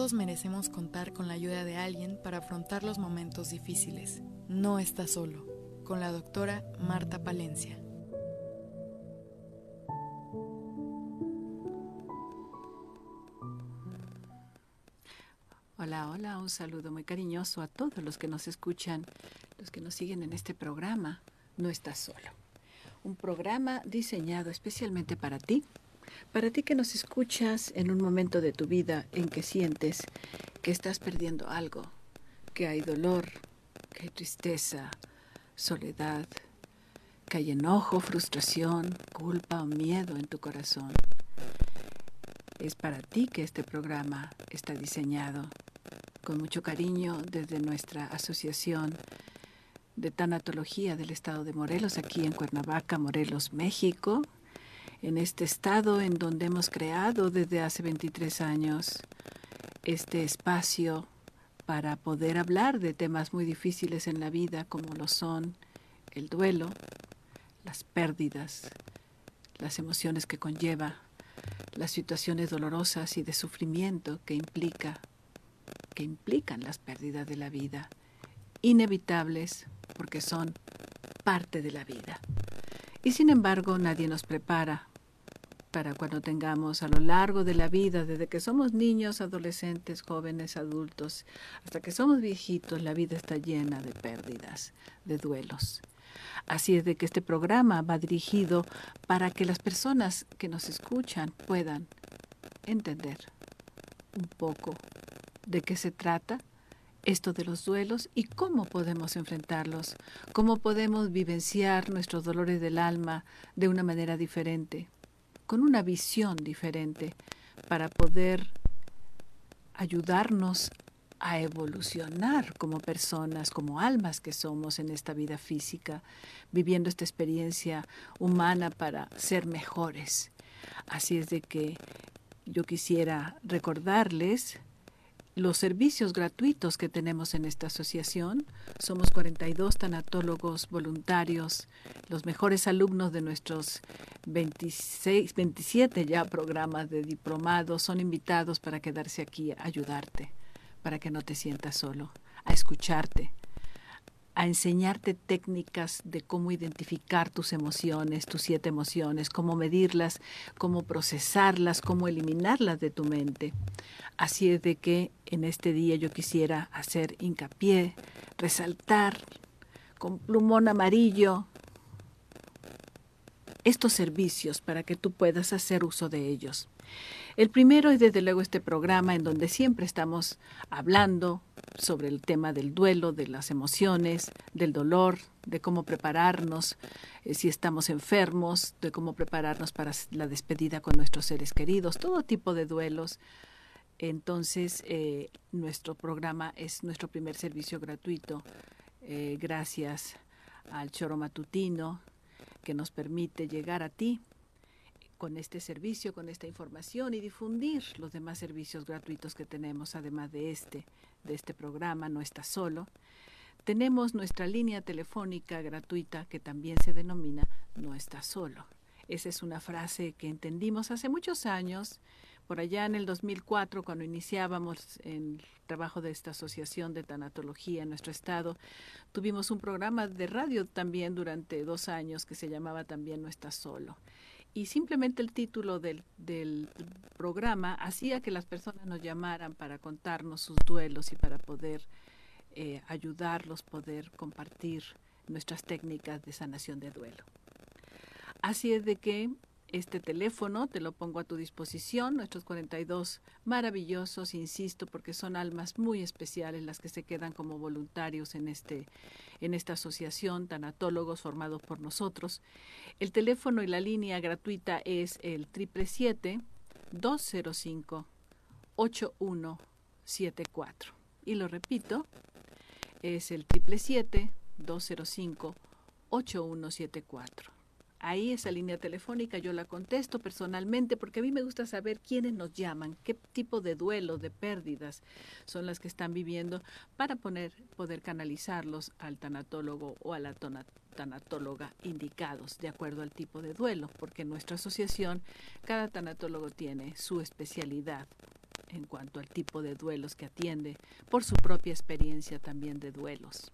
Todos merecemos contar con la ayuda de alguien para afrontar los momentos difíciles. No estás solo. Con la doctora Marta Palencia. Hola, hola, un saludo muy cariñoso a todos los que nos escuchan, los que nos siguen en este programa. No estás solo. Un programa diseñado especialmente para ti, para ti que nos escuchas en un momento de tu vida en que sientes que estás perdiendo algo, que hay dolor, que hay tristeza, soledad, que hay enojo, frustración, culpa o miedo en tu corazón. Es para ti que este programa está diseñado con mucho cariño desde nuestra asociación de tanatología del estado de Morelos, aquí en Cuernavaca, Morelos, México en este estado en donde hemos creado desde hace 23 años este espacio para poder hablar de temas muy difíciles en la vida como lo son el duelo, las pérdidas, las emociones que conlleva, las situaciones dolorosas y de sufrimiento que implica que implican las pérdidas de la vida, inevitables porque son parte de la vida. Y sin embargo, nadie nos prepara para cuando tengamos a lo largo de la vida, desde que somos niños, adolescentes, jóvenes, adultos, hasta que somos viejitos, la vida está llena de pérdidas, de duelos. Así es de que este programa va dirigido para que las personas que nos escuchan puedan entender un poco de qué se trata esto de los duelos y cómo podemos enfrentarlos, cómo podemos vivenciar nuestros dolores del alma de una manera diferente con una visión diferente para poder ayudarnos a evolucionar como personas, como almas que somos en esta vida física, viviendo esta experiencia humana para ser mejores. Así es de que yo quisiera recordarles los servicios gratuitos que tenemos en esta asociación. Somos 42 tanatólogos voluntarios, los mejores alumnos de nuestros 26, 27 ya programas de diplomados son invitados para quedarse aquí a ayudarte, para que no te sientas solo, a escucharte, a enseñarte técnicas de cómo identificar tus emociones, tus siete emociones, cómo medirlas, cómo procesarlas, cómo eliminarlas de tu mente. Así es de que en este día yo quisiera hacer hincapié, resaltar con plumón amarillo estos servicios para que tú puedas hacer uso de ellos. El primero es desde luego este programa en donde siempre estamos hablando sobre el tema del duelo, de las emociones, del dolor, de cómo prepararnos eh, si estamos enfermos, de cómo prepararnos para la despedida con nuestros seres queridos, todo tipo de duelos. Entonces, eh, nuestro programa es nuestro primer servicio gratuito, eh, gracias al choro matutino que nos permite llegar a ti con este servicio, con esta información y difundir los demás servicios gratuitos que tenemos, además de este, de este programa, no está solo. Tenemos nuestra línea telefónica gratuita que también se denomina No está solo. Esa es una frase que entendimos hace muchos años, por allá en el 2004, cuando iniciábamos el trabajo de esta asociación de tanatología en nuestro estado, tuvimos un programa de radio también durante dos años que se llamaba también No está solo y simplemente el título del, del, programa hacía que las personas nos llamaran para contarnos sus duelos y para poder eh, ayudarlos, poder compartir nuestras técnicas de sanación de duelo. Así es de que este teléfono te lo pongo a tu disposición, nuestros 42 maravillosos, insisto, porque son almas muy especiales las que se quedan como voluntarios en este en esta asociación, tanatólogos formados por nosotros. El teléfono y la línea gratuita es el 777-205-8174. Y lo repito, es el 777-205-8174. Ahí esa línea telefónica yo la contesto personalmente porque a mí me gusta saber quiénes nos llaman, qué tipo de duelos, de pérdidas son las que están viviendo para poder canalizarlos al tanatólogo o a la tanatóloga indicados de acuerdo al tipo de duelo, porque en nuestra asociación cada tanatólogo tiene su especialidad en cuanto al tipo de duelos que atiende, por su propia experiencia también de duelos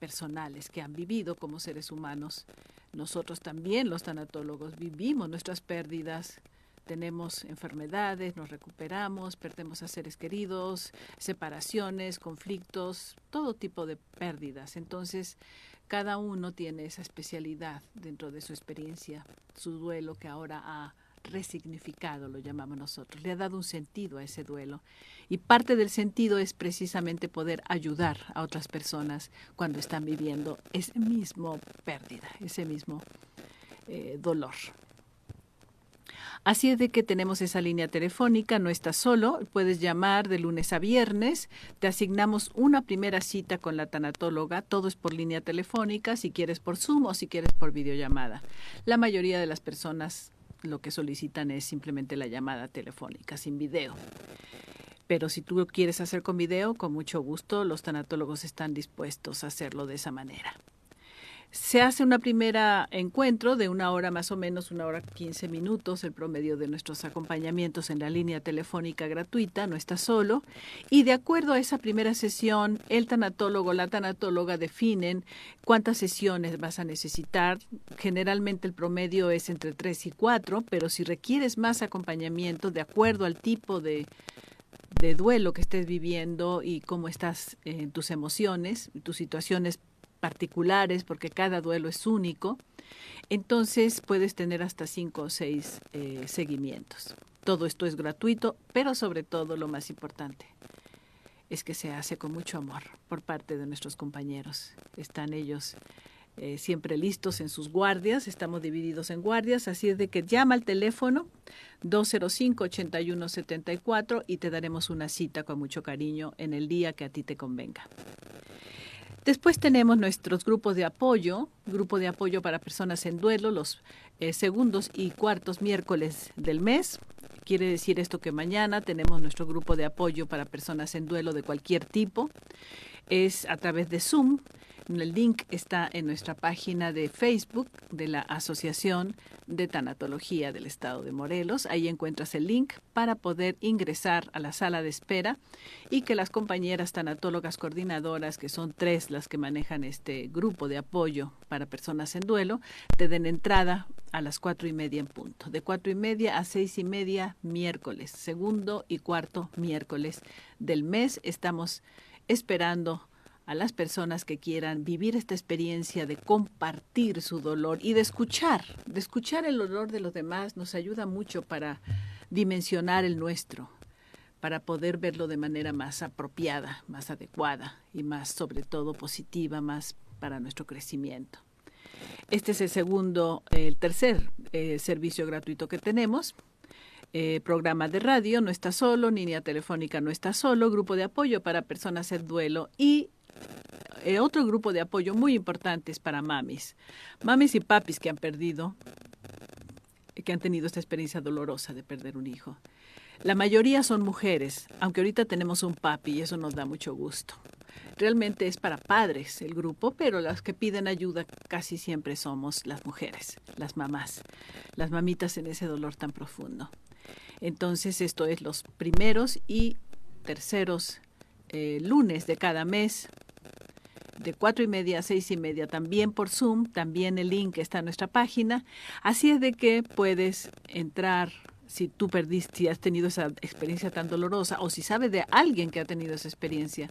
personales que han vivido como seres humanos. Nosotros también, los tanatólogos, vivimos nuestras pérdidas, tenemos enfermedades, nos recuperamos, perdemos a seres queridos, separaciones, conflictos, todo tipo de pérdidas. Entonces, cada uno tiene esa especialidad dentro de su experiencia, su duelo que ahora ha resignificado, lo llamamos nosotros, le ha dado un sentido a ese duelo. Y parte del sentido es precisamente poder ayudar a otras personas cuando están viviendo ese mismo pérdida, ese mismo eh, dolor. Así es de que tenemos esa línea telefónica, no estás solo, puedes llamar de lunes a viernes, te asignamos una primera cita con la tanatóloga, todo es por línea telefónica, si quieres por Zoom o si quieres por videollamada. La mayoría de las personas lo que solicitan es simplemente la llamada telefónica, sin video. Pero si tú lo quieres hacer con video, con mucho gusto, los tanatólogos están dispuestos a hacerlo de esa manera. Se hace una primera encuentro de una hora más o menos, una hora quince minutos, el promedio de nuestros acompañamientos en la línea telefónica gratuita, no está solo. Y de acuerdo a esa primera sesión, el tanatólogo, la tanatóloga definen cuántas sesiones vas a necesitar. Generalmente el promedio es entre tres y cuatro, pero si requieres más acompañamiento, de acuerdo al tipo de, de duelo que estés viviendo y cómo estás en tus emociones, tus situaciones particulares, porque cada duelo es único, entonces puedes tener hasta cinco o seis eh, seguimientos. Todo esto es gratuito, pero sobre todo lo más importante es que se hace con mucho amor por parte de nuestros compañeros. Están ellos eh, siempre listos en sus guardias, estamos divididos en guardias, así es de que llama al teléfono 205-8174 y te daremos una cita con mucho cariño en el día que a ti te convenga. Después tenemos nuestros grupos de apoyo, grupo de apoyo para personas en duelo, los eh, segundos y cuartos miércoles del mes. Quiere decir esto que mañana tenemos nuestro grupo de apoyo para personas en duelo de cualquier tipo. Es a través de Zoom el link está en nuestra página de Facebook de la Asociación de Tanatología del Estado de Morelos. Ahí encuentras el link para poder ingresar a la sala de espera y que las compañeras tanatólogas coordinadoras, que son tres las que manejan este grupo de apoyo para personas en duelo, te den entrada a las cuatro y media en punto. De cuatro y media a seis y media miércoles, segundo y cuarto miércoles del mes. Estamos esperando a las personas que quieran vivir esta experiencia de compartir su dolor y de escuchar, de escuchar el dolor de los demás nos ayuda mucho para dimensionar el nuestro, para poder verlo de manera más apropiada, más adecuada y más sobre todo positiva, más para nuestro crecimiento. Este es el segundo, el tercer eh, servicio gratuito que tenemos. Eh, programa de radio, no está solo, línea telefónica no está solo, grupo de apoyo para personas en duelo y eh, otro grupo de apoyo muy importante es para mamis. Mamis y papis que han perdido, que han tenido esta experiencia dolorosa de perder un hijo. La mayoría son mujeres, aunque ahorita tenemos un papi y eso nos da mucho gusto. Realmente es para padres el grupo, pero las que piden ayuda casi siempre somos las mujeres, las mamás, las mamitas en ese dolor tan profundo. Entonces esto es los primeros y terceros eh, lunes de cada mes de cuatro y media a seis y media, también por Zoom, también el link está en nuestra página. Así es de que puedes entrar si tú perdiste, si has tenido esa experiencia tan dolorosa o si sabes de alguien que ha tenido esa experiencia,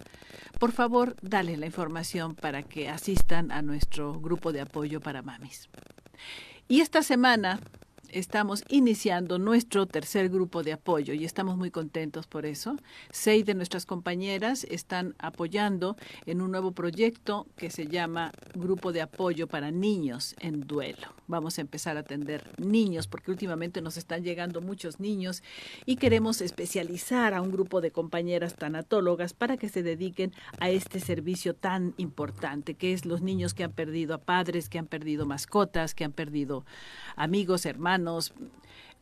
por favor, dale la información para que asistan a nuestro grupo de apoyo para mamis. Y esta semana estamos iniciando nuestro tercer grupo de apoyo y estamos muy contentos por eso. Seis de nuestras compañeras están apoyando en un nuevo proyecto que se llama Grupo de Apoyo para Niños en Duelo. Vamos a empezar a atender niños porque últimamente nos están llegando muchos niños y queremos especializar a un grupo de compañeras tanatólogas para que se dediquen a este servicio tan importante que es los niños que han perdido a padres, que han perdido mascotas, que han perdido amigos, hermanos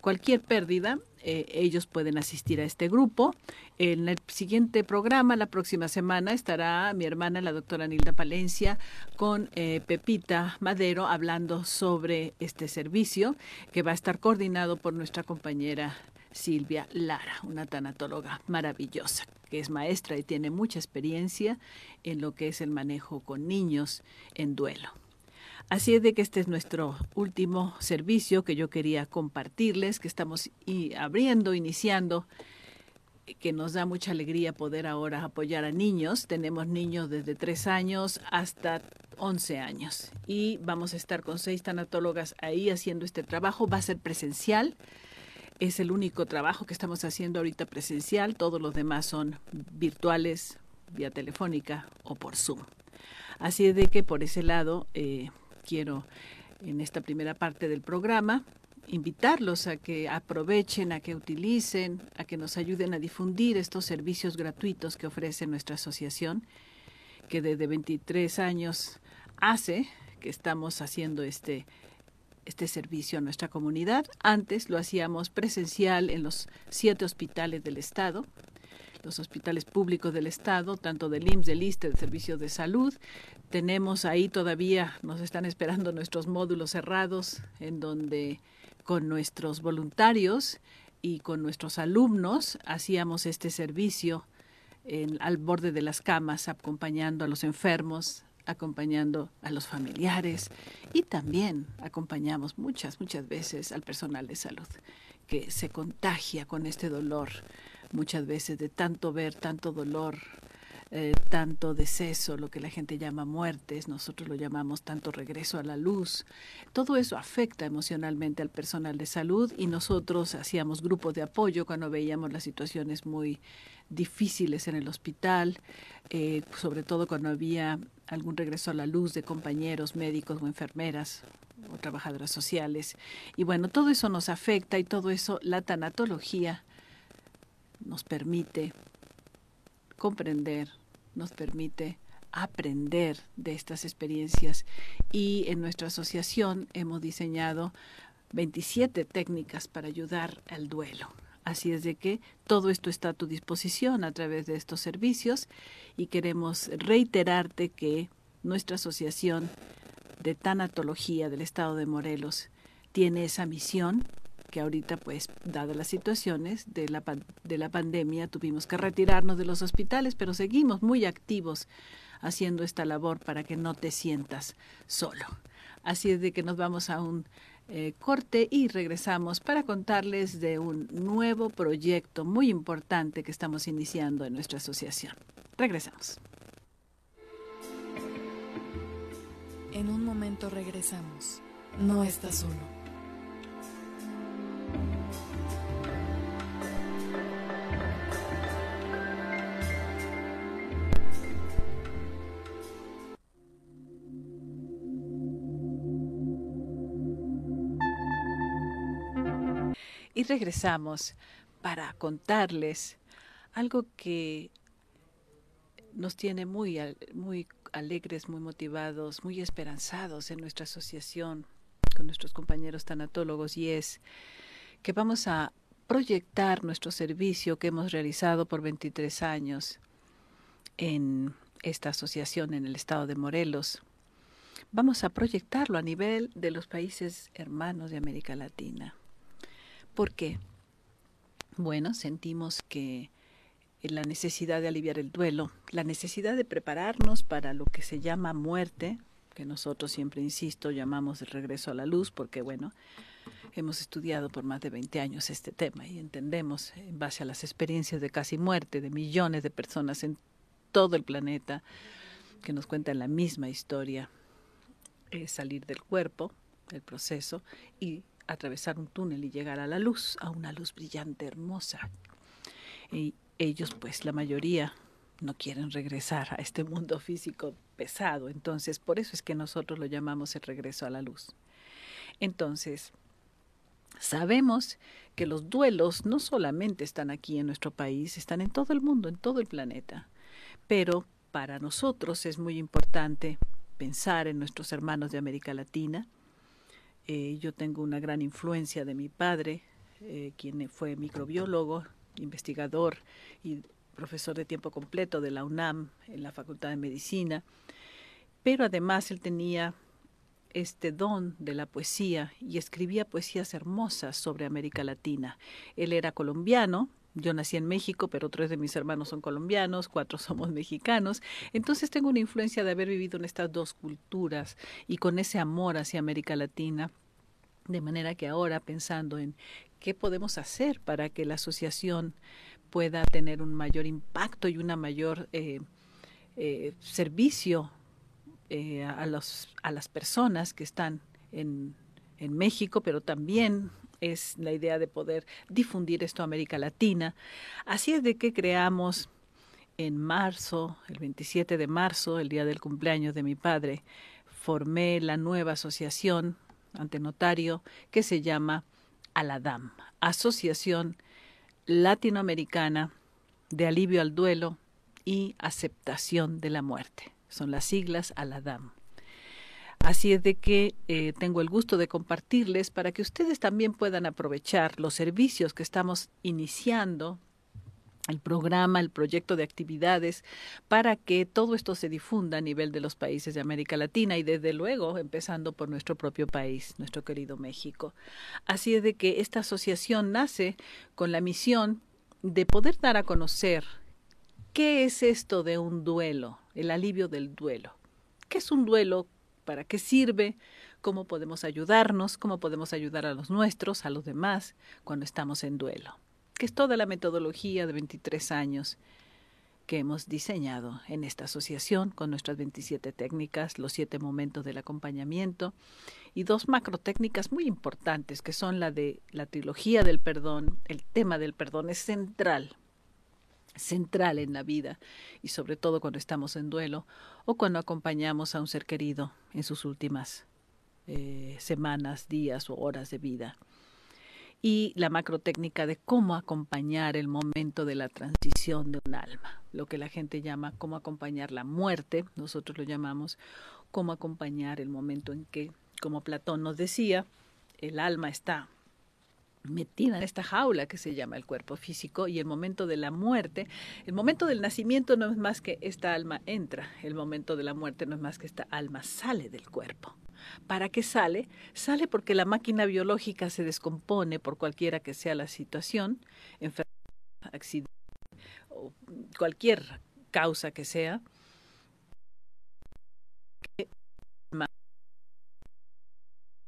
cualquier pérdida, eh, ellos pueden asistir a este grupo. En el siguiente programa, la próxima semana, estará mi hermana, la doctora Nilda Palencia, con eh, Pepita Madero, hablando sobre este servicio que va a estar coordinado por nuestra compañera Silvia Lara, una tanatóloga maravillosa, que es maestra y tiene mucha experiencia en lo que es el manejo con niños en duelo. Así es de que este es nuestro último servicio que yo quería compartirles, que estamos abriendo, iniciando, que nos da mucha alegría poder ahora apoyar a niños. Tenemos niños desde 3 años hasta 11 años y vamos a estar con seis tanatólogas ahí haciendo este trabajo. Va a ser presencial. Es el único trabajo que estamos haciendo ahorita presencial. Todos los demás son virtuales, vía telefónica o por Zoom. Así es de que por ese lado eh, quiero en esta primera parte del programa invitarlos a que aprovechen, a que utilicen, a que nos ayuden a difundir estos servicios gratuitos que ofrece nuestra asociación, que desde 23 años hace que estamos haciendo este, este servicio a nuestra comunidad. Antes lo hacíamos presencial en los siete hospitales del Estado, los hospitales públicos del Estado, tanto del IMSS, del ISTE, del Servicio de Salud. Tenemos ahí todavía, nos están esperando nuestros módulos cerrados, en donde con nuestros voluntarios y con nuestros alumnos hacíamos este servicio al borde de las camas, acompañando a los enfermos, acompañando a los familiares y también acompañamos muchas, muchas veces al personal de salud que se contagia con este dolor muchas veces de tanto ver, tanto dolor, eh, tanto deceso, lo que la gente llama muertes, nosotros lo llamamos tanto regreso a la luz. Todo eso afecta emocionalmente al personal de salud y nosotros hacíamos grupos de apoyo cuando veíamos las situaciones muy difíciles en el hospital, eh, sobre todo cuando había algún regreso a la luz de compañeros médicos o enfermeras o trabajadoras sociales. Y bueno, todo eso nos afecta y todo eso la tanatología nos permite comprender, nos permite aprender de estas experiencias y en nuestra asociación hemos diseñado 27 técnicas para ayudar al duelo. Así es de que todo esto está a tu disposición a través de estos servicios y queremos reiterarte que nuestra asociación de tanatología del estado de Morelos tiene esa misión que ahorita, pues, dadas las situaciones de la, de la pandemia, tuvimos que retirarnos de los hospitales, pero seguimos muy activos haciendo esta labor para que no te sientas solo. Así es de que nos vamos a un eh, corte y regresamos para contarles de un nuevo proyecto muy importante que estamos iniciando en nuestra asociación. Regresamos. En un momento regresamos. No estás solo. Y regresamos para contarles algo que nos tiene muy, muy alegres, muy motivados, muy esperanzados en nuestra asociación con nuestros compañeros tanatólogos y es que vamos a proyectar nuestro servicio que hemos realizado por 23 años en esta asociación en el estado de Morelos. Vamos a proyectarlo a nivel de los países hermanos de América Latina. ¿Por qué? Bueno, sentimos que la necesidad de aliviar el duelo, la necesidad de prepararnos para lo que se llama muerte, que nosotros siempre, insisto, llamamos el regreso a la luz, porque bueno, hemos estudiado por más de 20 años este tema y entendemos, en base a las experiencias de casi muerte de millones de personas en todo el planeta, que nos cuentan la misma historia, salir del cuerpo, el proceso, y atravesar un túnel y llegar a la luz, a una luz brillante, hermosa. Y ellos, pues la mayoría, no quieren regresar a este mundo físico pesado. Entonces, por eso es que nosotros lo llamamos el regreso a la luz. Entonces, sabemos que los duelos no solamente están aquí en nuestro país, están en todo el mundo, en todo el planeta. Pero para nosotros es muy importante pensar en nuestros hermanos de América Latina, eh, yo tengo una gran influencia de mi padre, eh, quien fue microbiólogo, investigador y profesor de tiempo completo de la UNAM en la Facultad de Medicina, pero además él tenía este don de la poesía y escribía poesías hermosas sobre América Latina. Él era colombiano, yo nací en México, pero tres de mis hermanos son colombianos, cuatro somos mexicanos. Entonces tengo una influencia de haber vivido en estas dos culturas y con ese amor hacia América Latina. De manera que ahora pensando en qué podemos hacer para que la asociación pueda tener un mayor impacto y una mayor eh, eh, servicio eh, a, a las personas que están en, en México, pero también es la idea de poder difundir esto a América Latina. Así es de que creamos en marzo, el 27 de marzo, el día del cumpleaños de mi padre, formé la nueva asociación ante notario que se llama ALADAM, Asociación Latinoamericana de Alivio al Duelo y Aceptación de la Muerte. Son las siglas ALADAM. Así es de que eh, tengo el gusto de compartirles para que ustedes también puedan aprovechar los servicios que estamos iniciando el programa, el proyecto de actividades, para que todo esto se difunda a nivel de los países de América Latina y desde luego empezando por nuestro propio país, nuestro querido México. Así es de que esta asociación nace con la misión de poder dar a conocer qué es esto de un duelo, el alivio del duelo. ¿Qué es un duelo? Para qué sirve, cómo podemos ayudarnos, cómo podemos ayudar a los nuestros, a los demás, cuando estamos en duelo, que es toda la metodología de 23 años que hemos diseñado en esta asociación con nuestras 27 técnicas, los siete momentos del acompañamiento y dos macro técnicas muy importantes que son la de la trilogía del perdón. El tema del perdón es central central en la vida y sobre todo cuando estamos en duelo o cuando acompañamos a un ser querido en sus últimas eh, semanas, días o horas de vida. Y la macrotécnica de cómo acompañar el momento de la transición de un alma, lo que la gente llama cómo acompañar la muerte, nosotros lo llamamos cómo acompañar el momento en que, como Platón nos decía, el alma está metida en esta jaula que se llama el cuerpo físico y el momento de la muerte, el momento del nacimiento no es más que esta alma entra, el momento de la muerte no es más que esta alma sale del cuerpo. ¿Para qué sale? Sale porque la máquina biológica se descompone por cualquiera que sea la situación, enfermedad, accidente o cualquier causa que sea.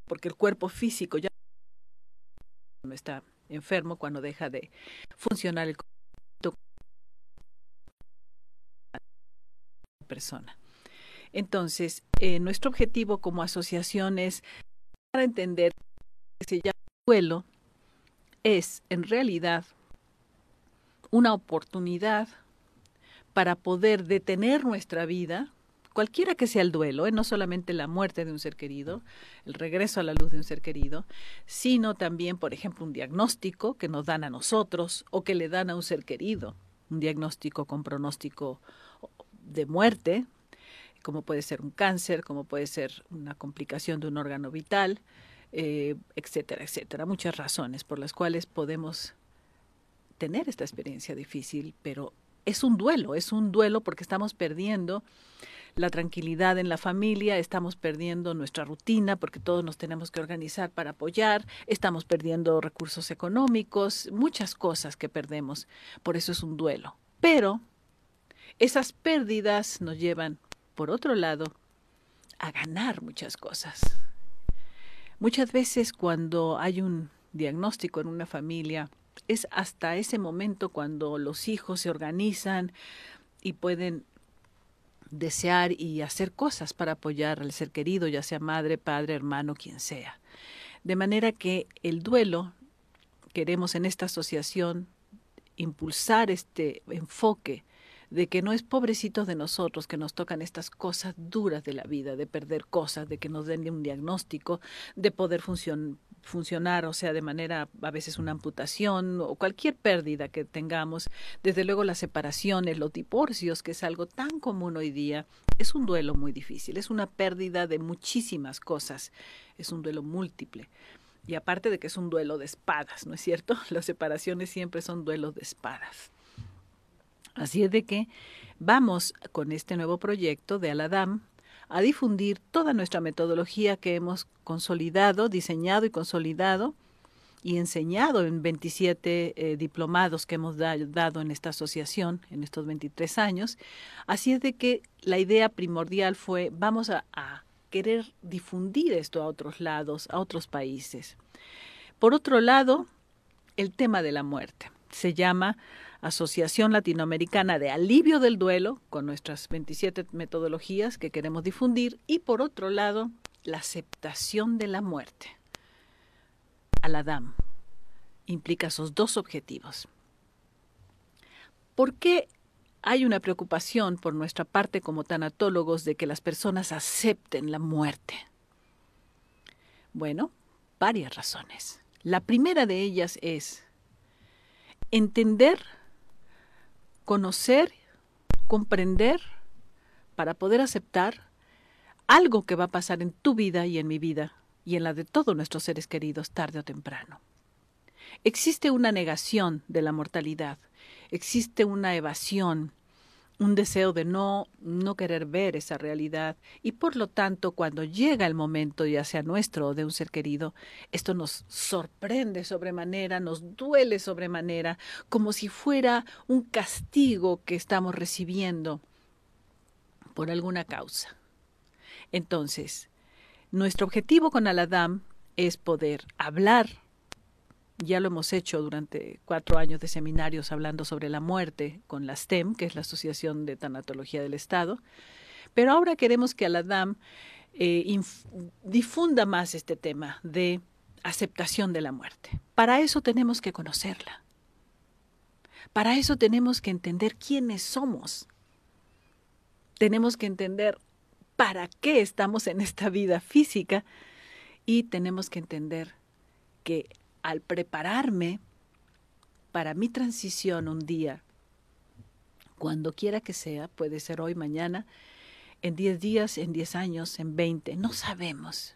Porque el cuerpo físico ya está enfermo, cuando deja de funcionar el persona. Entonces, eh, nuestro objetivo como asociación es para entender que se llama duelo es en realidad una oportunidad para poder detener nuestra vida cualquiera que sea el duelo, ¿eh? no solamente la muerte de un ser querido, el regreso a la luz de un ser querido, sino también, por ejemplo, un diagnóstico que nos dan a nosotros o que le dan a un ser querido, un diagnóstico con pronóstico de muerte, como puede ser un cáncer, como puede ser una complicación de un órgano vital, eh, etcétera, etcétera. Muchas razones por las cuales podemos tener esta experiencia difícil, pero es un duelo, es un duelo porque estamos perdiendo la tranquilidad en la familia, estamos perdiendo nuestra rutina porque todos nos tenemos que organizar para apoyar, estamos perdiendo recursos económicos, muchas cosas que perdemos. Por eso es un duelo. Pero esas pérdidas nos llevan, por otro lado, a ganar muchas cosas. Muchas veces cuando hay un diagnóstico en una familia, es hasta ese momento cuando los hijos se organizan y pueden desear y hacer cosas para apoyar al ser querido, ya sea madre, padre, hermano, quien sea. De manera que el duelo, queremos en esta asociación impulsar este enfoque de que no es pobrecitos de nosotros que nos tocan estas cosas duras de la vida, de perder cosas, de que nos den un diagnóstico, de poder funcionar funcionar, o sea, de manera a veces una amputación o cualquier pérdida que tengamos, desde luego las separaciones, los divorcios, que es algo tan común hoy día, es un duelo muy difícil, es una pérdida de muchísimas cosas, es un duelo múltiple. Y aparte de que es un duelo de espadas, ¿no es cierto? Las separaciones siempre son duelos de espadas. Así es de que vamos con este nuevo proyecto de Aladam a difundir toda nuestra metodología que hemos consolidado, diseñado y consolidado y enseñado en 27 eh, diplomados que hemos dado en esta asociación en estos 23 años. Así es de que la idea primordial fue vamos a, a querer difundir esto a otros lados, a otros países. Por otro lado, el tema de la muerte. Se llama Asociación Latinoamericana de Alivio del Duelo, con nuestras 27 metodologías que queremos difundir, y por otro lado, la aceptación de la muerte. Aladam implica esos dos objetivos. ¿Por qué hay una preocupación por nuestra parte como tanatólogos de que las personas acepten la muerte? Bueno, varias razones. La primera de ellas es entender, conocer, comprender, para poder aceptar algo que va a pasar en tu vida y en mi vida y en la de todos nuestros seres queridos tarde o temprano. Existe una negación de la mortalidad, existe una evasión, un deseo de no, no querer ver esa realidad y por lo tanto cuando llega el momento, ya sea nuestro o de un ser querido, esto nos sorprende sobremanera, nos duele sobremanera, como si fuera un castigo que estamos recibiendo por alguna causa. Entonces, nuestro objetivo con Aladam es poder hablar ya lo hemos hecho durante cuatro años de seminarios hablando sobre la muerte con la STEM, que es la Asociación de Tanatología del Estado. Pero ahora queremos que Aladam eh, difunda más este tema de aceptación de la muerte. Para eso tenemos que conocerla. Para eso tenemos que entender quiénes somos. Tenemos que entender para qué estamos en esta vida física y tenemos que entender que al prepararme para mi transición un día, cuando quiera que sea, puede ser hoy, mañana, en 10 días, en 10 años, en 20, no sabemos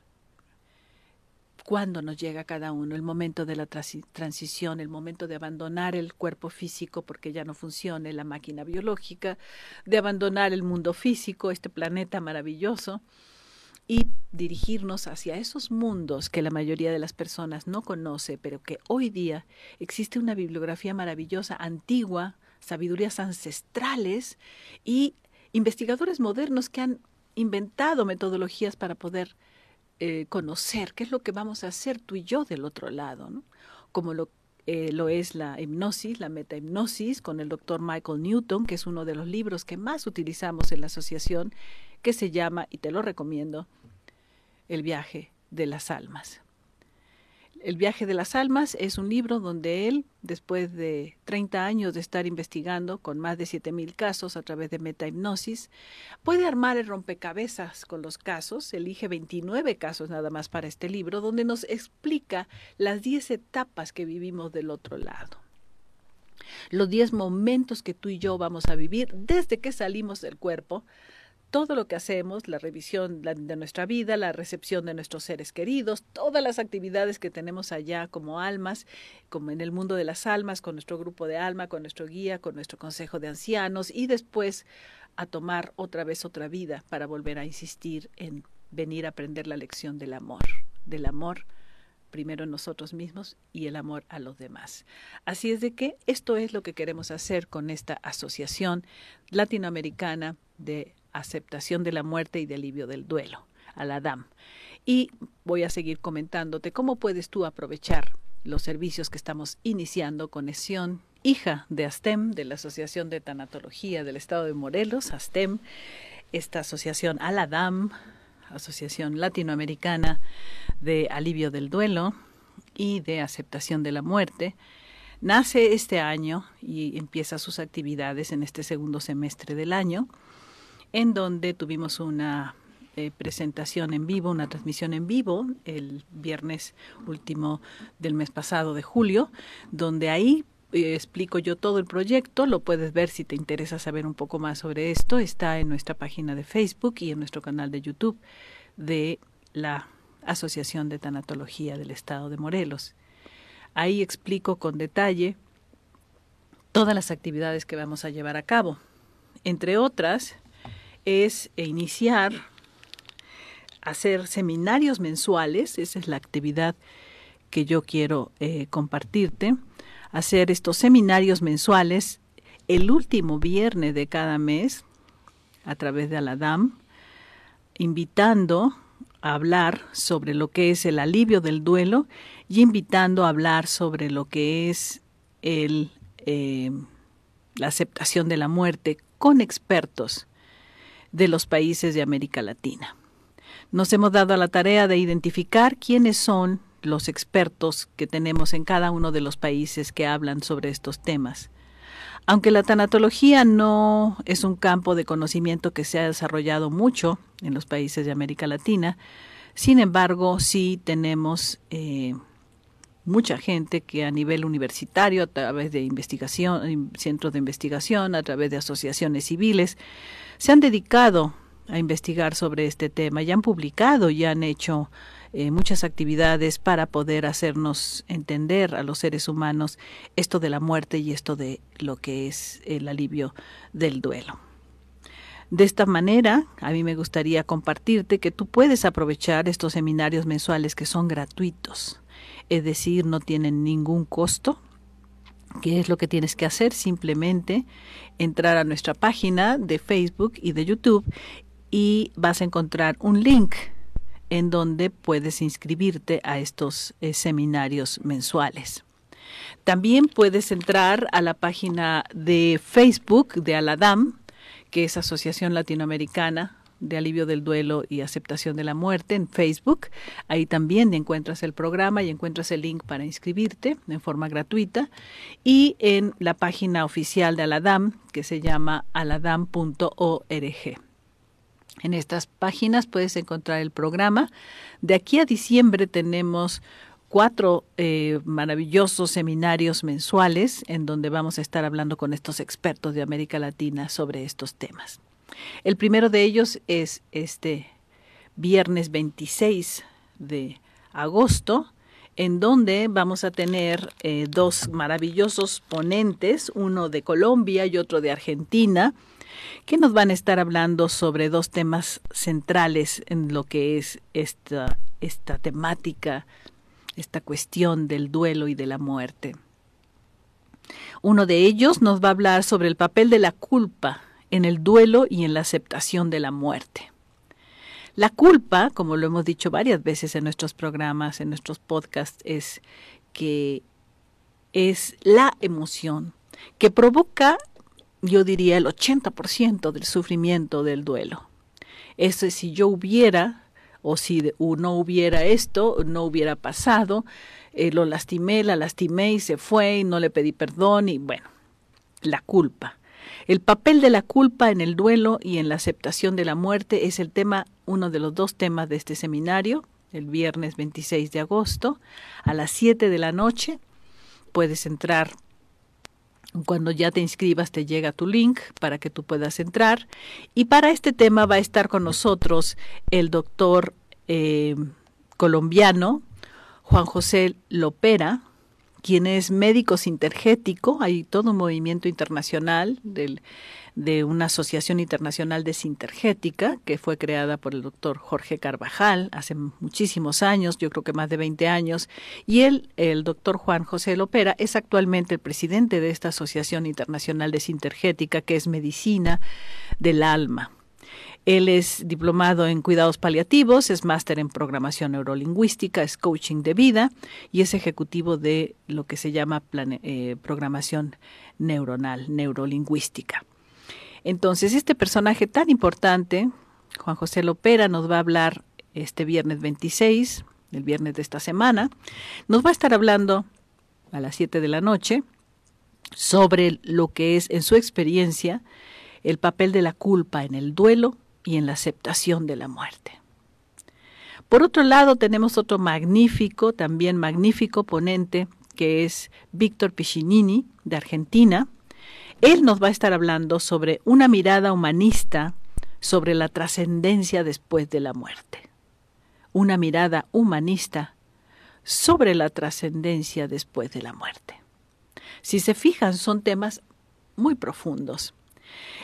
cuándo nos llega cada uno, el momento de la transición, el momento de abandonar el cuerpo físico porque ya no funcione la máquina biológica, de abandonar el mundo físico, este planeta maravilloso, y dirigirnos hacia esos mundos que la mayoría de las personas no conoce, pero que hoy día existe una bibliografía maravillosa, antigua, sabidurías ancestrales y investigadores modernos que han inventado metodologías para poder eh, conocer qué es lo que vamos a hacer tú y yo del otro lado, ¿no? como lo, eh, lo es la hipnosis, la metahipnosis, con el doctor Michael Newton, que es uno de los libros que más utilizamos en la asociación, que se llama, y te lo recomiendo, el viaje de las almas. El viaje de las almas es un libro donde él, después de 30 años de estar investigando con más de 7.000 casos a través de metahipnosis, puede armar el rompecabezas con los casos, elige 29 casos nada más para este libro, donde nos explica las 10 etapas que vivimos del otro lado. Los 10 momentos que tú y yo vamos a vivir desde que salimos del cuerpo todo lo que hacemos, la revisión de nuestra vida, la recepción de nuestros seres queridos, todas las actividades que tenemos allá como almas, como en el mundo de las almas, con nuestro grupo de alma, con nuestro guía, con nuestro consejo de ancianos y después a tomar otra vez otra vida para volver a insistir en venir a aprender la lección del amor, del amor primero nosotros mismos y el amor a los demás. Así es de que esto es lo que queremos hacer con esta asociación latinoamericana de aceptación de la muerte y de alivio del duelo, a la DAM. Y voy a seguir comentándote cómo puedes tú aprovechar los servicios que estamos iniciando con Esión, hija de ASTEM, de la Asociación de Tanatología del Estado de Morelos, ASTEM, esta asociación ALADAM, Asociación Latinoamericana de Alivio del Duelo y de Aceptación de la Muerte, nace este año y empieza sus actividades en este segundo semestre del año en donde tuvimos una eh, presentación en vivo, una transmisión en vivo el viernes último del mes pasado de julio, donde ahí eh, explico yo todo el proyecto, lo puedes ver si te interesa saber un poco más sobre esto, está en nuestra página de Facebook y en nuestro canal de YouTube de la Asociación de Tanatología del Estado de Morelos. Ahí explico con detalle todas las actividades que vamos a llevar a cabo. Entre otras, es iniciar hacer seminarios mensuales, esa es la actividad que yo quiero eh, compartirte, hacer estos seminarios mensuales el último viernes de cada mes a través de Aladam, invitando a hablar sobre lo que es el alivio del duelo y invitando a hablar sobre lo que es el, eh, la aceptación de la muerte con expertos de los países de América Latina. Nos hemos dado a la tarea de identificar quiénes son los expertos que tenemos en cada uno de los países que hablan sobre estos temas. Aunque la tanatología no es un campo de conocimiento que se ha desarrollado mucho en los países de América Latina, sin embargo, sí tenemos eh, mucha gente que a nivel universitario, a través de investigación, centros de investigación, a través de asociaciones civiles, se han dedicado a investigar sobre este tema y han publicado y han hecho eh, muchas actividades para poder hacernos entender a los seres humanos esto de la muerte y esto de lo que es el alivio del duelo. De esta manera, a mí me gustaría compartirte que tú puedes aprovechar estos seminarios mensuales que son gratuitos, es decir, no tienen ningún costo. ¿Qué es lo que tienes que hacer? Simplemente entrar a nuestra página de Facebook y de YouTube y vas a encontrar un link en donde puedes inscribirte a estos eh, seminarios mensuales. También puedes entrar a la página de Facebook de Aladam, que es Asociación Latinoamericana de Alivio del Duelo y Aceptación de la Muerte en Facebook. Ahí también encuentras el programa y encuentras el link para inscribirte en forma gratuita. Y en la página oficial de Aladam, que se llama aladam.org. En estas páginas puedes encontrar el programa. De aquí a diciembre tenemos cuatro eh, maravillosos seminarios mensuales en donde vamos a estar hablando con estos expertos de América Latina sobre estos temas. El primero de ellos es este viernes 26 de agosto, en donde vamos a tener eh, dos maravillosos ponentes, uno de Colombia y otro de Argentina, que nos van a estar hablando sobre dos temas centrales en lo que es esta, esta temática, esta cuestión del duelo y de la muerte. Uno de ellos nos va a hablar sobre el papel de la culpa en el duelo y en la aceptación de la muerte. La culpa, como lo hemos dicho varias veces en nuestros programas, en nuestros podcasts, es que es la emoción que provoca yo diría el 80% del sufrimiento del duelo. Eso es si yo hubiera o si no hubiera esto, no hubiera pasado, eh, lo lastimé, la lastimé y se fue y no le pedí perdón y bueno, la culpa. El papel de la culpa en el duelo y en la aceptación de la muerte es el tema, uno de los dos temas de este seminario, el viernes 26 de agosto, a las 7 de la noche. Puedes entrar cuando ya te inscribas te llega tu link para que tú puedas entrar. Y para este tema va a estar con nosotros el doctor eh, colombiano Juan José Lopera, quien es médico sintergético. Hay todo un movimiento internacional del de una asociación internacional de sintergética que fue creada por el doctor Jorge Carvajal hace muchísimos años, yo creo que más de 20 años, y él, el doctor Juan José Lopera, es actualmente el presidente de esta Asociación Internacional de Sintergética, que es Medicina del Alma. Él es diplomado en cuidados paliativos, es máster en programación neurolingüística, es coaching de vida y es ejecutivo de lo que se llama eh, programación neuronal, neurolingüística. Entonces, este personaje tan importante, Juan José Lopera, nos va a hablar este viernes 26, el viernes de esta semana, nos va a estar hablando a las 7 de la noche sobre lo que es, en su experiencia, el papel de la culpa en el duelo y en la aceptación de la muerte. Por otro lado, tenemos otro magnífico, también magnífico ponente, que es Víctor Piccinini, de Argentina, él nos va a estar hablando sobre una mirada humanista sobre la trascendencia después de la muerte. Una mirada humanista sobre la trascendencia después de la muerte. Si se fijan, son temas muy profundos.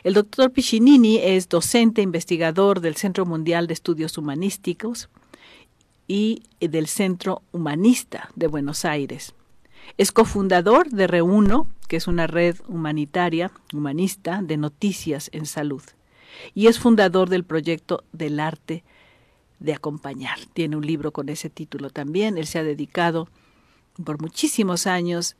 El doctor Piccinini es docente investigador del Centro Mundial de Estudios Humanísticos y del Centro Humanista de Buenos Aires. Es cofundador de Reuno, que es una red humanitaria, humanista, de noticias en salud. Y es fundador del proyecto del arte de acompañar. Tiene un libro con ese título también. Él se ha dedicado por muchísimos años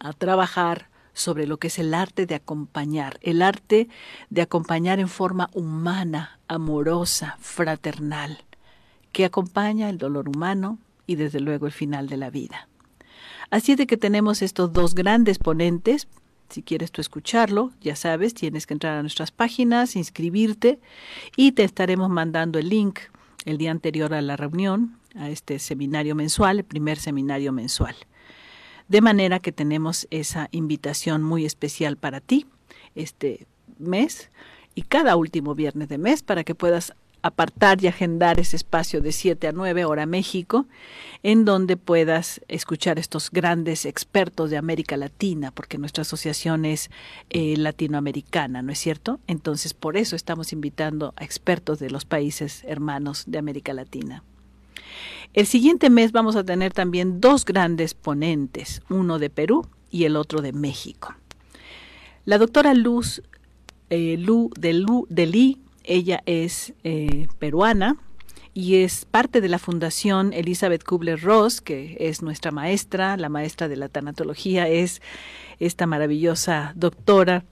a trabajar sobre lo que es el arte de acompañar, el arte de acompañar en forma humana, amorosa, fraternal, que acompaña el dolor humano y desde luego el final de la vida. Así de que tenemos estos dos grandes ponentes. Si quieres tú escucharlo, ya sabes, tienes que entrar a nuestras páginas, inscribirte y te estaremos mandando el link el día anterior a la reunión, a este seminario mensual, el primer seminario mensual. De manera que tenemos esa invitación muy especial para ti este mes y cada último viernes de mes para que puedas apartar y agendar ese espacio de 7 a 9 hora México, en donde puedas escuchar estos grandes expertos de América Latina, porque nuestra asociación es eh, latinoamericana, ¿no es cierto? Entonces, por eso estamos invitando a expertos de los países hermanos de América Latina. El siguiente mes vamos a tener también dos grandes ponentes, uno de Perú y el otro de México. La doctora Luz eh, Lu de, Lee ella es eh, peruana y es parte de la Fundación Elizabeth Kubler-Ross, que es nuestra maestra, la maestra de la tanatología, es esta maravillosa doctora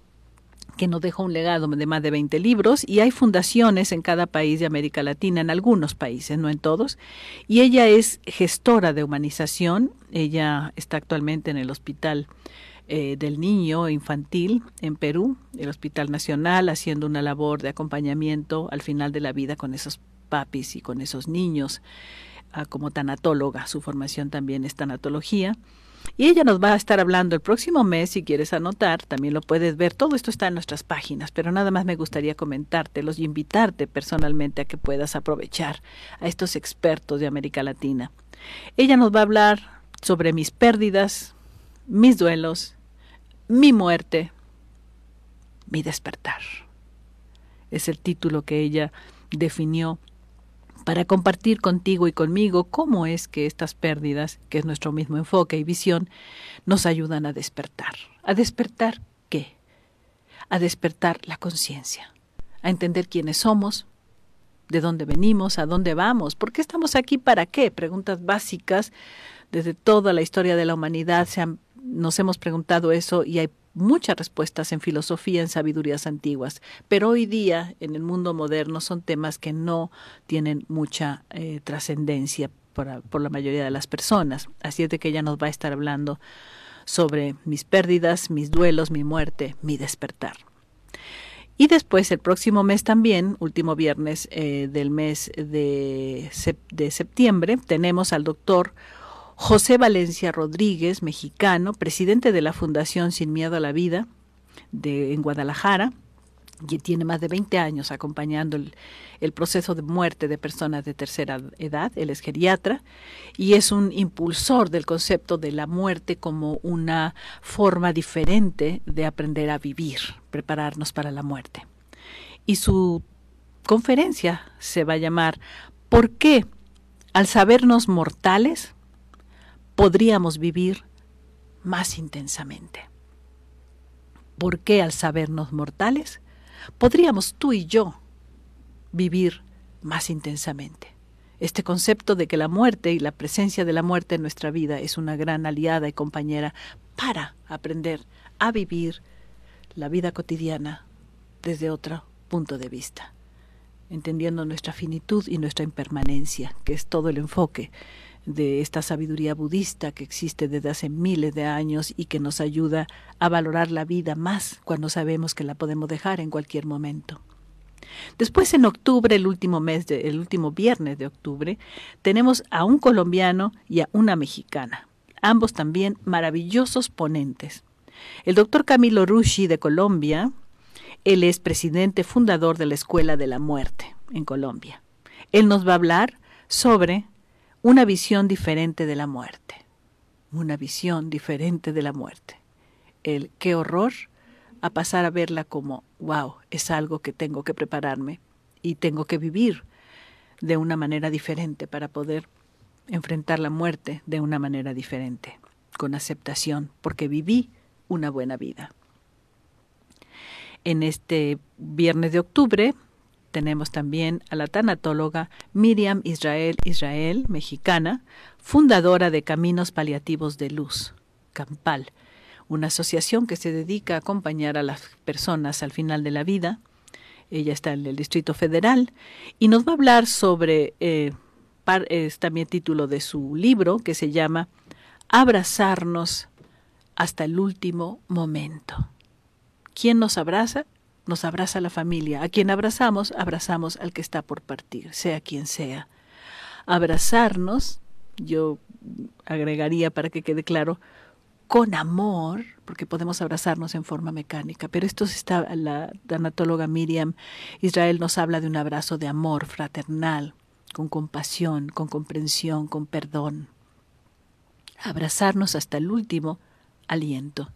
que nos dejó un legado de más de 20 libros y hay fundaciones en cada país de América Latina, en algunos países, no en todos, y ella es gestora de humanización, ella está actualmente en el hospital eh, del niño infantil en Perú, el Hospital Nacional, haciendo una labor de acompañamiento al final de la vida con esos papis y con esos niños ah, como tanatóloga. Su formación también es tanatología. Y ella nos va a estar hablando el próximo mes, si quieres anotar, también lo puedes ver. Todo esto está en nuestras páginas, pero nada más me gustaría comentártelos y invitarte personalmente a que puedas aprovechar a estos expertos de América Latina. Ella nos va a hablar sobre mis pérdidas, mis duelos mi muerte, mi despertar. Es el título que ella definió para compartir contigo y conmigo cómo es que estas pérdidas, que es nuestro mismo enfoque y visión, nos ayudan a despertar. ¿A despertar qué? A despertar la conciencia, a entender quiénes somos, de dónde venimos, a dónde vamos, por qué estamos aquí, para qué. Preguntas básicas desde toda la historia de la humanidad se han nos hemos preguntado eso y hay muchas respuestas en filosofía, en sabidurías antiguas, pero hoy día en el mundo moderno son temas que no tienen mucha eh, trascendencia por, por, la mayoría de las personas. Así es de que ella nos va a estar hablando sobre mis pérdidas, mis duelos, mi muerte, mi despertar. Y después, el próximo mes también, último viernes eh, del mes de, de septiembre, tenemos al doctor José Valencia Rodríguez, mexicano, presidente de la Fundación Sin Miedo a la Vida en Guadalajara, que tiene más de 20 años acompañando el, el, proceso de muerte de personas de tercera edad. Él es geriatra y es un impulsor del concepto de la muerte como una forma diferente de aprender a vivir, prepararnos para la muerte. Y su conferencia se va a llamar ¿Por qué al sabernos mortales podríamos vivir más intensamente. ¿Por qué al sabernos mortales podríamos tú y yo vivir más intensamente? Este concepto de que la muerte y la presencia de la muerte en nuestra vida es una gran aliada y compañera para aprender a vivir la vida cotidiana desde otro punto de vista, entendiendo nuestra finitud y nuestra impermanencia, que es todo el enfoque de esta sabiduría budista que existe desde hace miles de años y que nos ayuda a valorar la vida más cuando sabemos que la podemos dejar en cualquier momento. Después en octubre, el último mes, el último viernes de octubre, tenemos a un colombiano y a una mexicana, ambos también maravillosos ponentes. El doctor Camilo Rushi de Colombia, él es presidente fundador de la Escuela de la Muerte en Colombia. Él nos va a hablar sobre una visión diferente de la muerte, una visión diferente de la muerte. El qué horror a pasar a verla como, wow, es algo que tengo que prepararme y tengo que vivir de una manera diferente para poder enfrentar la muerte de una manera diferente, con aceptación, porque viví una buena vida. En este viernes de octubre tenemos también a la tanatóloga Miriam Israel Israel, mexicana, fundadora de Caminos Paliativos de Luz, Campal, una asociación que se dedica a acompañar a las personas al final de la vida. Ella está en el Distrito Federal y nos va a hablar sobre, eh, es también título de su libro que se llama Abrazarnos hasta el último momento. ¿Quién nos abraza? Nos abraza la familia. A quien abrazamos, abrazamos al que está por partir, sea quien sea. Abrazarnos, yo agregaría para que quede claro, con amor, porque podemos abrazarnos en forma mecánica, pero esto está, la anatóloga Miriam Israel nos habla de un abrazo de amor fraternal, con compasión, con comprensión, con perdón. Abrazarnos hasta el último aliento.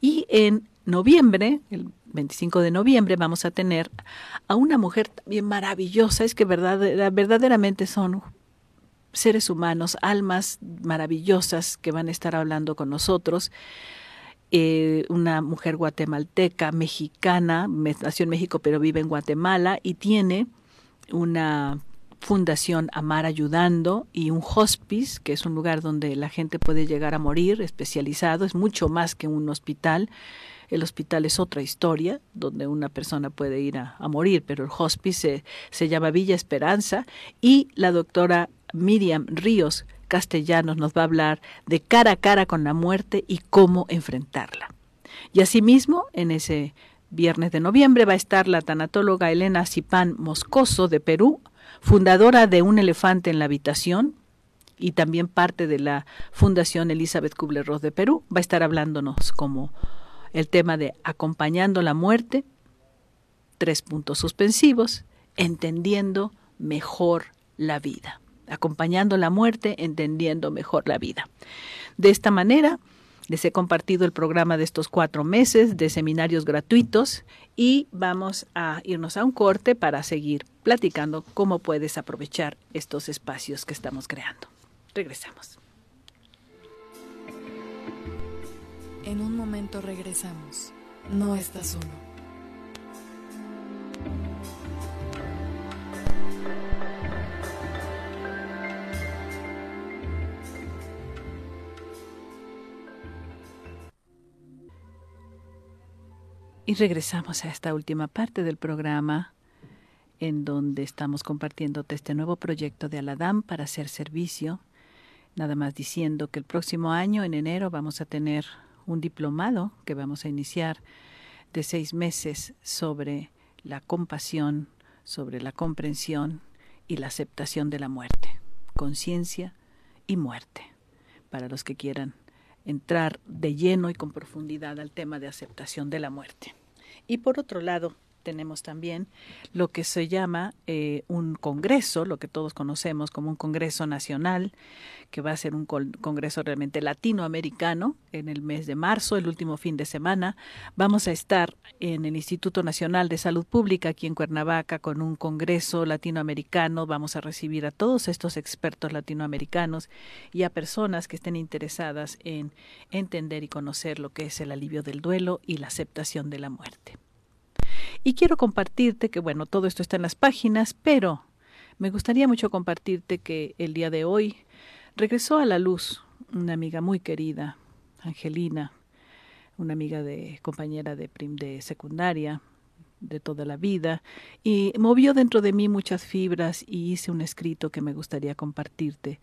Y en noviembre, el 25 de noviembre, vamos a tener a una mujer también maravillosa, es que verdad, verdaderamente son seres humanos, almas maravillosas que van a estar hablando con nosotros. Eh, una mujer guatemalteca, mexicana, nació en México pero vive en Guatemala y tiene una fundación Amar Ayudando y un hospice, que es un lugar donde la gente puede llegar a morir, especializado, es mucho más que un hospital. El hospital es otra historia, donde una persona puede ir a, morir, pero el hospice se, se llama Villa Esperanza y la doctora Miriam Ríos Castellanos nos va a hablar de cara a cara con la muerte y cómo enfrentarla. Y asimismo, en ese viernes de noviembre va a estar la tanatóloga Elena Cipán Moscoso de Perú, fundadora de Un Elefante en la Habitación y también parte de la Fundación Elizabeth Kubler-Ross de Perú. Va a estar hablándonos como el tema de acompañando la muerte, tres puntos suspensivos, entendiendo mejor la vida acompañando la muerte, entendiendo mejor la vida. De esta manera, les he compartido el programa de estos cuatro meses de seminarios gratuitos y vamos a irnos a un corte para seguir platicando cómo puedes aprovechar estos espacios que estamos creando. Regresamos. En un momento regresamos. No estás solo. Y regresamos a esta última parte del programa en donde estamos compartiéndote este nuevo proyecto de Aladam para hacer servicio. Nada más diciendo que el próximo año, en enero, vamos a tener un diplomado que vamos a iniciar de seis meses sobre la compasión, sobre la comprensión y la aceptación de la muerte, conciencia y muerte, para los que quieran entrar de lleno y con profundidad al tema de aceptación de la muerte. Y por otro lado, tenemos también lo que se llama eh, un congreso, lo que todos conocemos como un congreso nacional, que va a ser un congreso realmente latinoamericano en el mes de marzo, el último fin de semana. Vamos a estar en el Instituto Nacional de Salud Pública aquí en Cuernavaca con un congreso latinoamericano. Vamos a recibir a todos estos expertos latinoamericanos y a personas que estén interesadas en entender y conocer lo que es el alivio del duelo y la aceptación de la muerte. Y quiero compartirte que, bueno, todo esto está en las páginas, pero me gustaría mucho compartirte que el día de hoy regresó a la luz una amiga muy querida, Angelina, una amiga de compañera de, de secundaria de toda la vida y movió dentro de mí muchas fibras y hice un escrito que me gustaría compartirte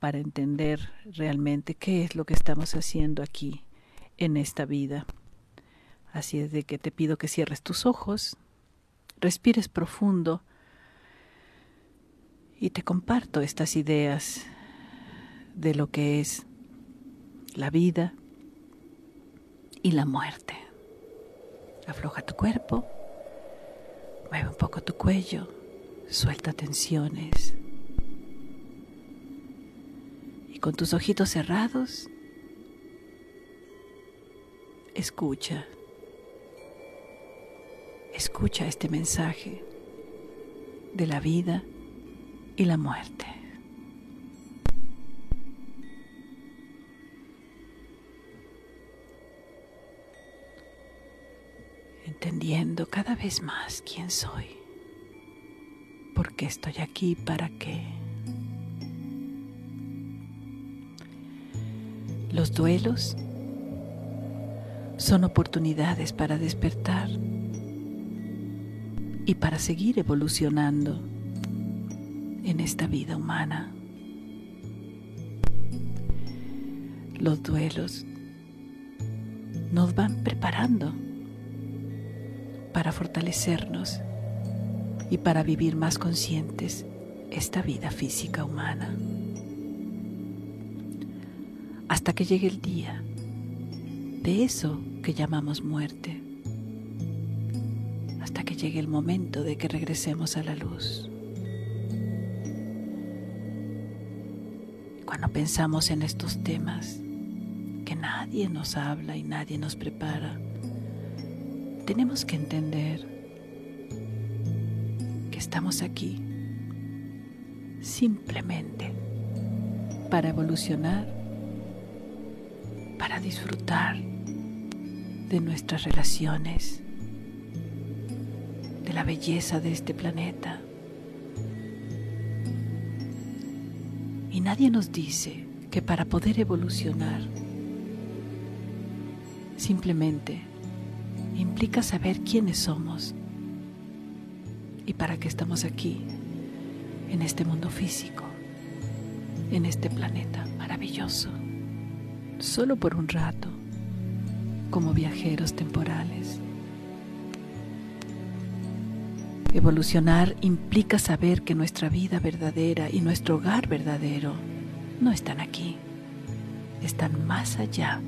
para entender realmente qué es lo que estamos haciendo aquí en esta vida. Así es de que te pido que cierres tus ojos, respires profundo y te comparto estas ideas de lo que es la vida y la muerte. Afloja tu cuerpo, mueve un poco tu cuello, suelta tensiones. Y con tus ojitos cerrados, escucha escucha este mensaje de la vida y la muerte. Entendiendo cada vez más quién soy, por qué estoy aquí, para qué. Los duelos son oportunidades para despertar y para seguir evolucionando en esta vida humana. Los duelos nos van preparando para fortalecernos y para vivir más conscientes esta vida física humana. Hasta que llegue el día de eso que llamamos muerte, llegue el momento de que regresemos a la luz. Cuando pensamos en estos temas que nadie nos habla y nadie nos prepara, tenemos que entender que estamos aquí simplemente para evolucionar, para disfrutar de nuestras relaciones, la belleza de este planeta. Y nadie nos dice que para poder evolucionar, simplemente implica saber quiénes somos y para qué estamos aquí, en este mundo físico, en este planeta maravilloso, solo por un rato, como viajeros temporales. Evolucionar implica saber que nuestra vida verdadera y nuestro hogar verdadero no están aquí, están más allá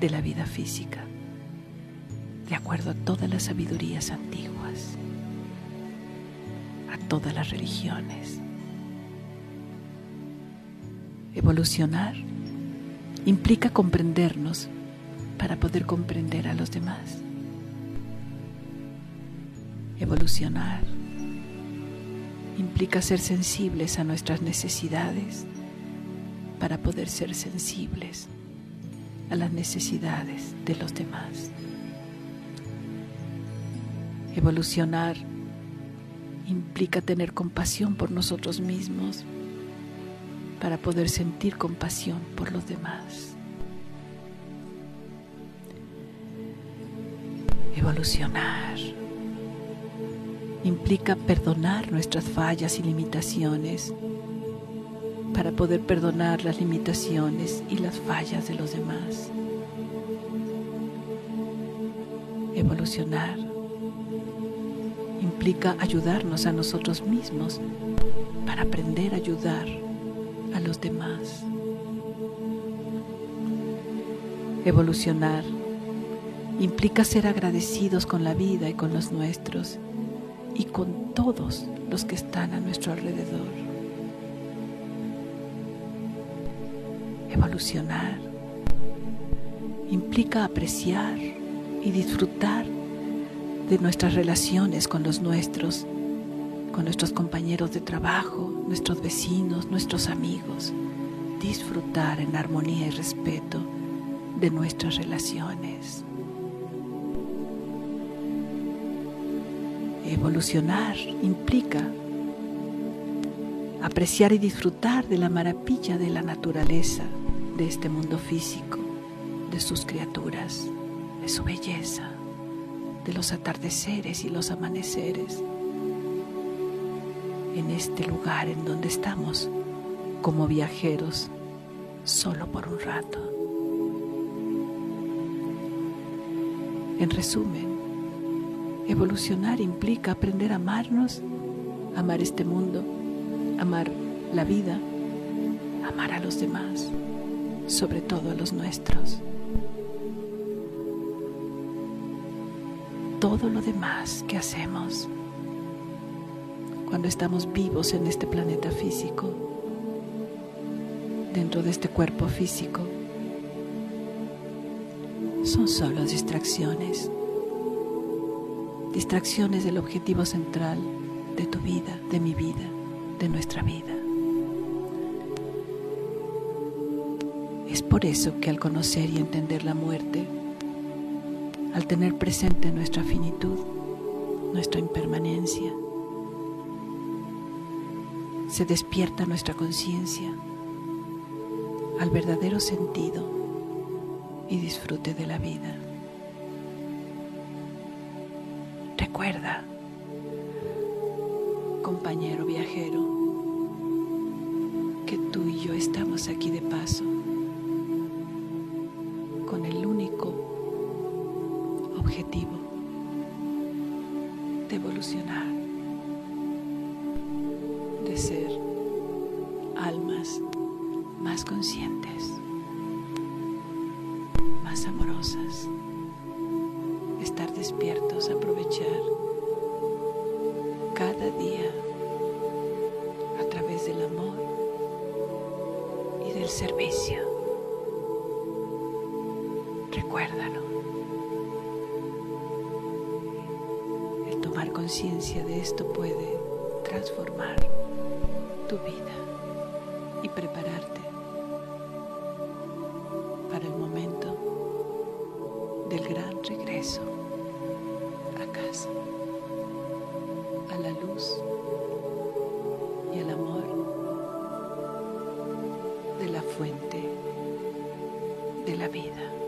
de la vida física de acuerdo a todas las sabidurías antiguas, a todas las religiones. Evolucionar implica comprendernos para poder comprender a los demás. Evolucionar implica ser sensibles a nuestras necesidades para poder ser sensibles a las necesidades de los demás. Evolucionar implica tener compasión por nosotros mismos para poder sentir compasión por los demás. Evolucionar implica perdonar nuestras fallas y limitaciones para poder perdonar las limitaciones y las fallas de los demás. Evolucionar implica ayudarnos a nosotros mismos para aprender a ayudar a los demás. Evolucionar implica ser agradecidos con la vida y con los nuestros y con todos los que están a nuestro alrededor. Evolucionar implica apreciar y disfrutar de nuestras relaciones con los nuestros, con nuestros compañeros de trabajo, nuestros vecinos, nuestros amigos. Disfrutar en armonía y respeto de nuestras relaciones. Evolucionar implica apreciar y disfrutar de la maravilla de la naturaleza, de este mundo físico, de sus criaturas, de su belleza de los atardeceres y los amaneceres en este lugar en donde estamos como viajeros solo por un rato. En resumen, evolucionar implica aprender a amarnos, amar este mundo, amar la vida, amar a los demás, sobre todo a los nuestros. todo lo demás que hacemos cuando estamos vivos en este planeta físico, dentro de este cuerpo físico, son solo distracciones, distracciones del objetivo central de tu vida, de mi vida, de nuestra vida. Es por eso que al conocer y entender la muerte, al tener presente nuestra finitud, nuestra impermanencia, se despierta nuestra conciencia al verdadero sentido y disfrute de la vida. Recuerda, compañero viajero, que tú y yo estamos aquí de paso fuente de la vida.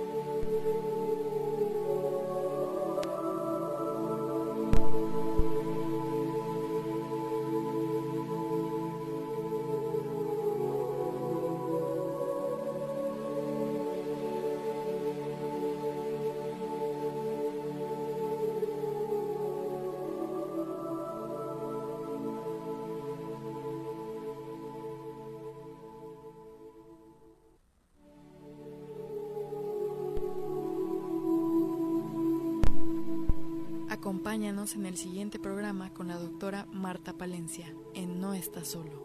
Acompáñanos en el siguiente programa con la doctora Marta Palencia en No Estás Solo.